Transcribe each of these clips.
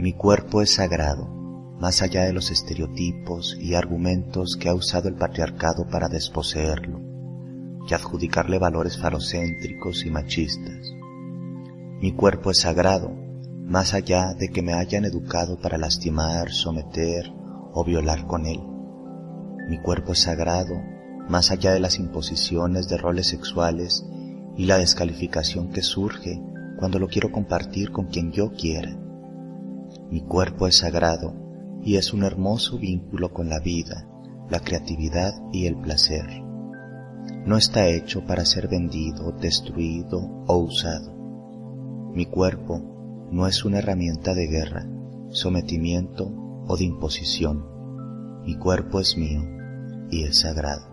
Mi cuerpo es sagrado, más allá de los estereotipos y argumentos que ha usado el patriarcado para desposeerlo y adjudicarle valores falocéntricos y machistas. Mi cuerpo es sagrado, más allá de que me hayan educado para lastimar, someter o violar con él. Mi cuerpo es sagrado, más allá de las imposiciones de roles sexuales y la descalificación que surge cuando lo quiero compartir con quien yo quiera. Mi cuerpo es sagrado y es un hermoso vínculo con la vida, la creatividad y el placer. No está hecho para ser vendido, destruido o usado. Mi cuerpo no es una herramienta de guerra, sometimiento o de imposición. Mi cuerpo es mío y es sagrado.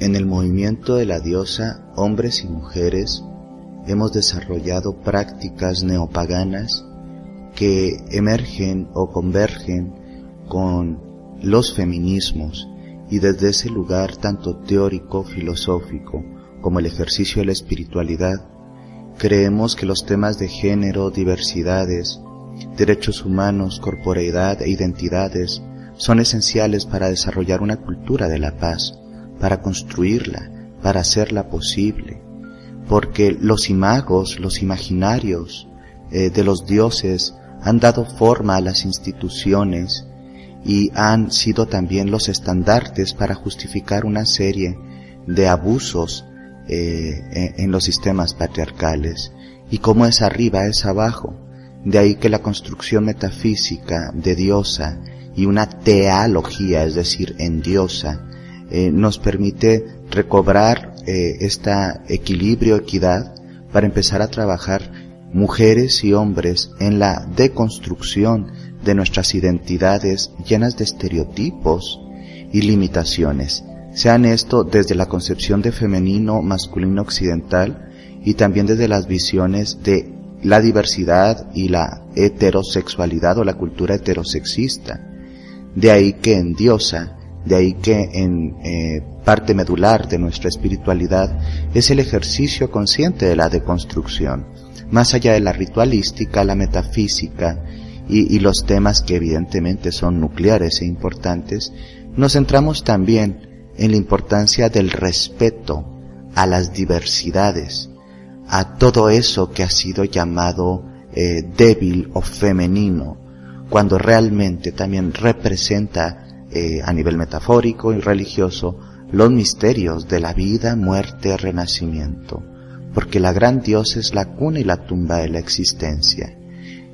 En el movimiento de la diosa, hombres y mujeres hemos desarrollado prácticas neopaganas que emergen o convergen con los feminismos y desde ese lugar tanto teórico, filosófico, como el ejercicio de la espiritualidad, creemos que los temas de género, diversidades, derechos humanos, corporeidad e identidades son esenciales para desarrollar una cultura de la paz para construirla, para hacerla posible, porque los imagos, los imaginarios eh, de los dioses han dado forma a las instituciones y han sido también los estandartes para justificar una serie de abusos eh, en los sistemas patriarcales. Y como es arriba es abajo. De ahí que la construcción metafísica de diosa y una teología, es decir, en diosa, eh, nos permite recobrar eh, este equilibrio, equidad, para empezar a trabajar mujeres y hombres en la deconstrucción de nuestras identidades llenas de estereotipos y limitaciones. Sean esto desde la concepción de femenino, masculino occidental y también desde las visiones de la diversidad y la heterosexualidad o la cultura heterosexista. De ahí que en Diosa de ahí que en eh, parte medular de nuestra espiritualidad es el ejercicio consciente de la deconstrucción, más allá de la ritualística, la metafísica y, y los temas que evidentemente son nucleares e importantes, nos centramos también en la importancia del respeto a las diversidades, a todo eso que ha sido llamado eh, débil o femenino, cuando realmente también representa eh, a nivel metafórico y religioso los misterios de la vida, muerte, renacimiento, porque la gran Dios es la cuna y la tumba de la existencia,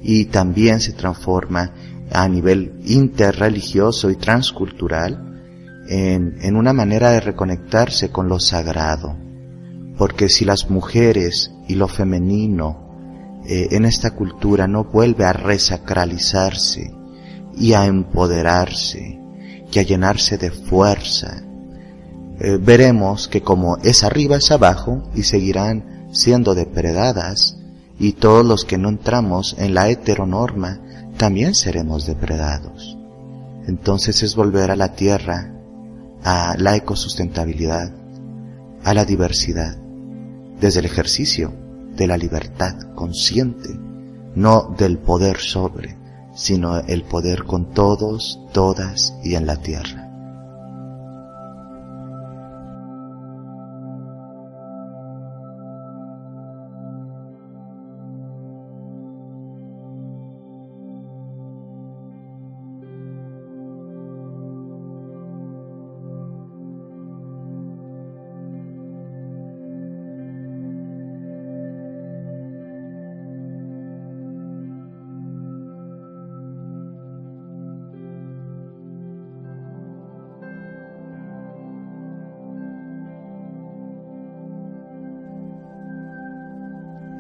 y también se transforma a nivel interreligioso y transcultural en, en una manera de reconectarse con lo sagrado, porque si las mujeres y lo femenino eh, en esta cultura no vuelve a resacralizarse y a empoderarse, a llenarse de fuerza. Eh, veremos que como es arriba es abajo y seguirán siendo depredadas y todos los que no entramos en la heteronorma también seremos depredados. Entonces es volver a la tierra, a la ecosustentabilidad, a la diversidad, desde el ejercicio de la libertad consciente, no del poder sobre, sino el poder con todos, todas y en la tierra.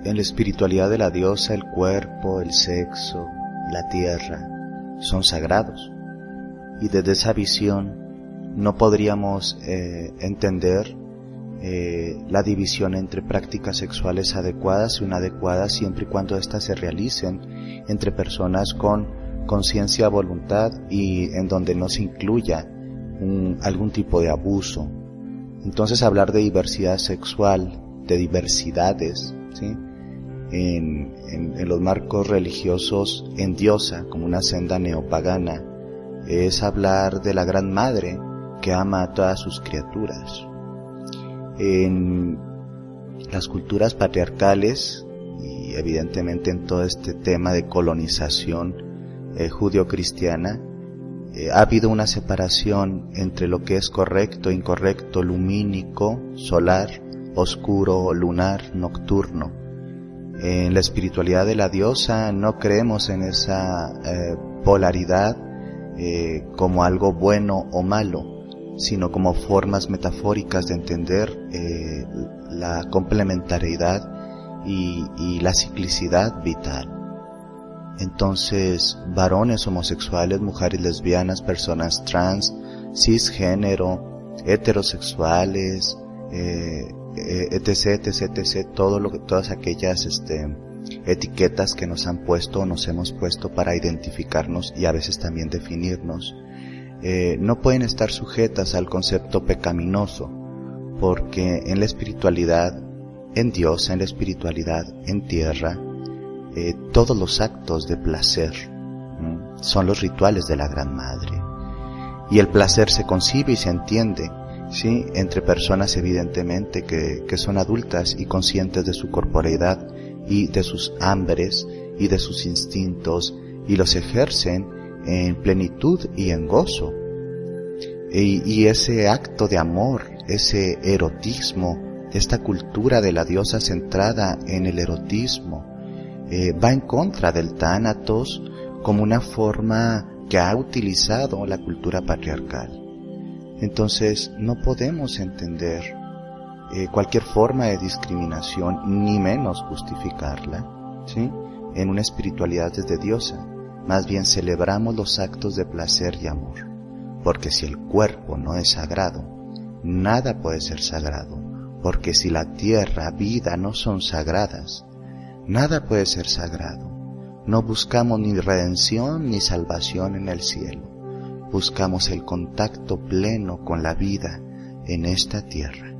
En la espiritualidad de la diosa el cuerpo, el sexo, la tierra son sagrados. Y desde esa visión no podríamos eh, entender eh, la división entre prácticas sexuales adecuadas y inadecuadas siempre y cuando éstas se realicen entre personas con conciencia, voluntad y en donde no se incluya algún tipo de abuso. Entonces hablar de diversidad sexual, de diversidades, ¿sí? En, los marcos religiosos en diosa, como una senda neopagana, es hablar de la Gran Madre que ama a todas sus criaturas. En las culturas patriarcales y evidentemente en todo este tema de colonización eh, judio-cristiana, eh, ha habido una separación entre lo que es correcto, incorrecto, lumínico, solar, oscuro, lunar, nocturno. En la espiritualidad de la diosa no creemos en esa eh, polaridad eh, como algo bueno o malo, sino como formas metafóricas de entender eh, la complementariedad y, la ciclicidad vital. Entonces, varones homosexuales, mujeres lesbianas, personas trans, cisgénero, heterosexuales, eh, etc, etc, etc, todo lo que, todas aquellas este, etiquetas que nos han puesto o nos hemos puesto para identificarnos y a veces también definirnos, eh, no pueden estar sujetas al concepto pecaminoso, porque en la espiritualidad, en Dios, en la espiritualidad, en tierra, eh, todos los actos de placer son los rituales de la Gran Madre. Y el placer se concibe y se entiende ¿sí? entre personas evidentemente que, que son adultas y conscientes de su corporeidad y de sus hambres y de sus instintos y los ejercen en plenitud y en gozo. Y, y, ese acto de amor, ese erotismo, esta cultura de la diosa centrada en el erotismo, eh, va en contra del tánatos como una forma que ha utilizado la cultura patriarcal. Entonces no podemos entender eh, cualquier forma de discriminación, ni menos justificarla, ¿sí? En una espiritualidad desde diosa. Más bien celebramos los actos de placer y amor. Porque si el cuerpo no es sagrado, nada puede ser sagrado. Porque si la tierra, vida no son sagradas, nada puede ser sagrado. No buscamos ni redención ni salvación en el cielo buscamos el contacto pleno con la vida en esta tierra.